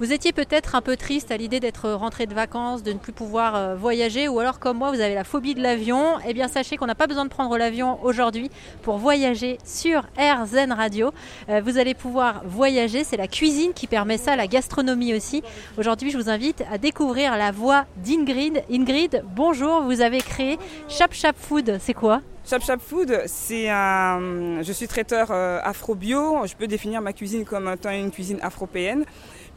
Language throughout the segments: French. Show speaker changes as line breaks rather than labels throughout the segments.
Vous étiez peut-être un peu triste à l'idée d'être rentré de vacances, de ne plus pouvoir euh, voyager, ou alors comme moi, vous avez la phobie de l'avion. Eh bien, sachez qu'on n'a pas besoin de prendre l'avion aujourd'hui pour voyager sur Air Zen Radio. Euh, vous allez pouvoir voyager, c'est la cuisine qui permet ça, la gastronomie aussi. Aujourd'hui, je vous invite à découvrir la voix d'Ingrid. Ingrid, bonjour, vous avez créé Chap Chap Food, c'est quoi?
Chap Chap Food, c'est un. Je suis traiteur euh, afro-bio. Je peux définir ma cuisine comme étant une cuisine afropéenne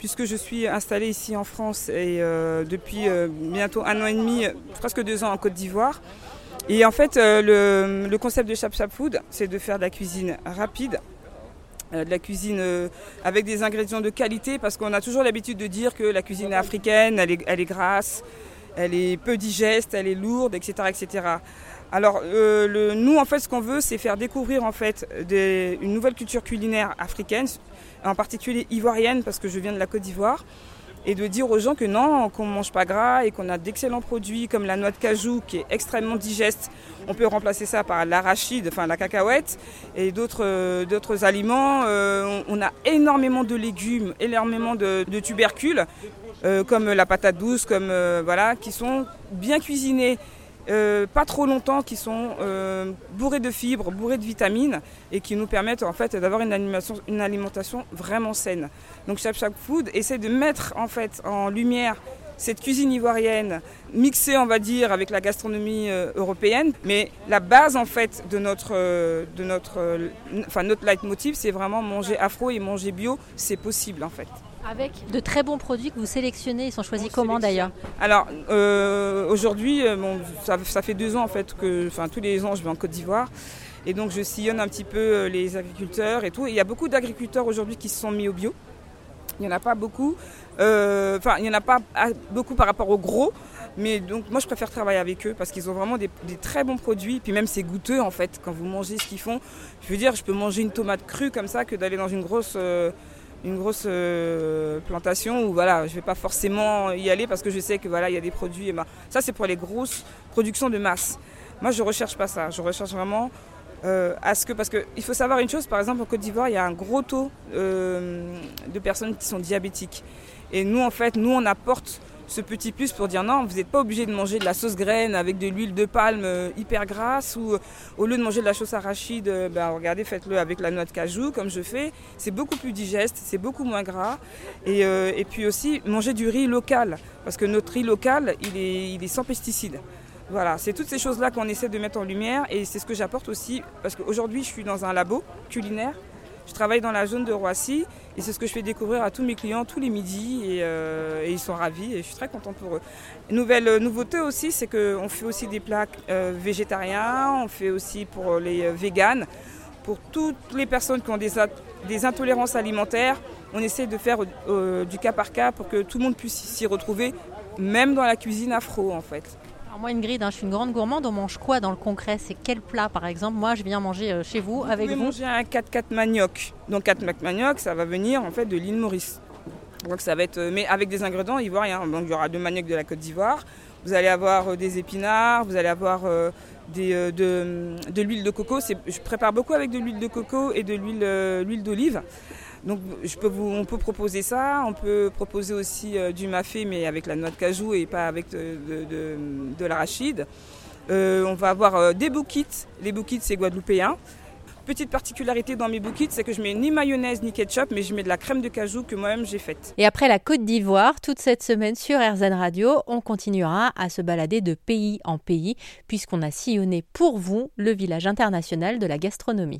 puisque je suis installée ici en France et euh, depuis euh, bientôt un an et demi, presque deux ans en Côte d'Ivoire. Et en fait, euh, le, concept de Chap Food, c'est de faire de la cuisine rapide, de la cuisine avec des ingrédients de qualité, parce qu'on a toujours l'habitude de dire que la cuisine africaine, elle est, elle est grasse, elle est peu digeste, elle est lourde, etc. etc. Alors le, nous en fait ce qu'on veut c'est faire découvrir en fait une nouvelle culture culinaire africaine, en particulier ivoirienne parce que je viens de la Côte d'Ivoire, et de dire aux gens que non, qu'on ne mange pas gras et qu'on a d'excellents produits comme la noix de cajou qui est extrêmement digeste. On peut remplacer ça par l'arachide, enfin la cacahuète et d'autres, d'autres aliments. Euh, on, a énormément de légumes, énormément de, tubercules euh, comme la patate douce, comme euh, voilà, qui sont bien cuisinés euh, pas trop longtemps, qui sont euh, bourrés de fibres, bourrés de vitamines et qui nous permettent en fait d'avoir une alimentation, vraiment saine. Donc Chap Chap Food essaie de mettre en fait en lumière cette cuisine ivoirienne mixée, on va dire, avec la gastronomie euh, européenne. Mais la base, en fait, de notre, de notre, enfin, notre leitmotiv, c'est vraiment manger afro et manger bio. C'est possible, en fait.
Avec de très bons produits que vous sélectionnez, ils sont choisis comment d'ailleurs
Alors euh, aujourd'hui, euh, ça, fait deux ans en fait que, enfin tous les ans je vais en Côte d'Ivoire. Et donc je sillonne un petit peu euh, les agriculteurs et tout. il y a beaucoup d'agriculteurs aujourd'hui qui se sont mis au bio. Il n'y en a pas beaucoup. Enfin, il n'y en a pas beaucoup par rapport au gros. Mais donc moi je préfère travailler avec eux parce qu'ils ont vraiment des, très bons produits. Puis même c'est goûteux en fait quand vous mangez ce qu'ils font. Je veux dire, je peux manger une tomate crue comme ça que d'aller dans une grosse une grosse euh, plantation où voilà, je vais pas forcément y aller parce que je sais que voilà, il y a des produits. Et ben, ça, c'est pour les grosses productions de masse. Moi, je recherche pas ça. Je recherche vraiment euh, à ce que parce qu'il faut savoir une chose. Par exemple, en Côte d'Ivoire, il y a un gros taux euh, de personnes qui sont diabétiques. Et nous, en fait, nous, on apporte ce petit plus pour dire non, vous n'êtes pas obligé de manger de la sauce graine avec de l'huile de palme euh, hyper grasse ou euh, au lieu de manger de la sauce arachide, euh, ben, regardez, faites-le avec la noix de cajou comme je fais. C'est beaucoup plus digeste, c'est beaucoup moins gras. Et, puis aussi manger du riz local parce que notre riz local, il est, il est sans pesticides. Voilà, c'est toutes ces choses-là qu'on essaie de mettre en lumière et c'est ce que j'apporte aussi parce qu'aujourd'hui je suis dans un labo culinaire je travaille dans la zone de Roissy et c'est ce que je fais découvrir à tous mes clients tous les midis et, euh, ils sont ravis et je suis très contente pour eux. Nouvelle euh, nouveauté aussi, c'est qu'on fait aussi des plats euh, végétariens, on fait aussi pour les véganes, pour toutes les personnes qui ont des intolérances alimentaires. On essaie de faire du cas par cas pour que tout le monde puisse s'y retrouver, même dans la cuisine afro en fait
moi, Ingrid, hein, je suis une grande gourmande. On mange quoi dans le concret? C'est quel plat, par exemple? Moi, je viens manger euh, chez vous, avec vous.
Vous manger un 4-4 manioc. Donc 4 4 manioc, ça va venir en fait de l'île Maurice. Donc ça va être, euh, mais avec des ingrédients ivoiriens. Donc il y aura deux manioc de la Côte d'Ivoire. Vous allez avoir euh, des épinards, vous allez avoir des, de, de l'huile de coco. Je prépare beaucoup avec de l'huile de coco et de l'huile d'olive. Donc on peut proposer ça, on peut proposer aussi euh, du mafé mais avec la noix de cajou et pas avec de, l'arachide. Euh, on va avoir euh, des bouquets, les bouquets c'est guadeloupéen. Petite particularité dans mes bouquets, c'est que je mets ni mayonnaise ni ketchup, mais je mets de la crème de cajou que moi-même j'ai faite.
Et après la Côte d'Ivoire, toute cette semaine sur RZN Radio, on continuera à se balader de pays en pays, puisqu'on a sillonné pour vous le village international de la gastronomie.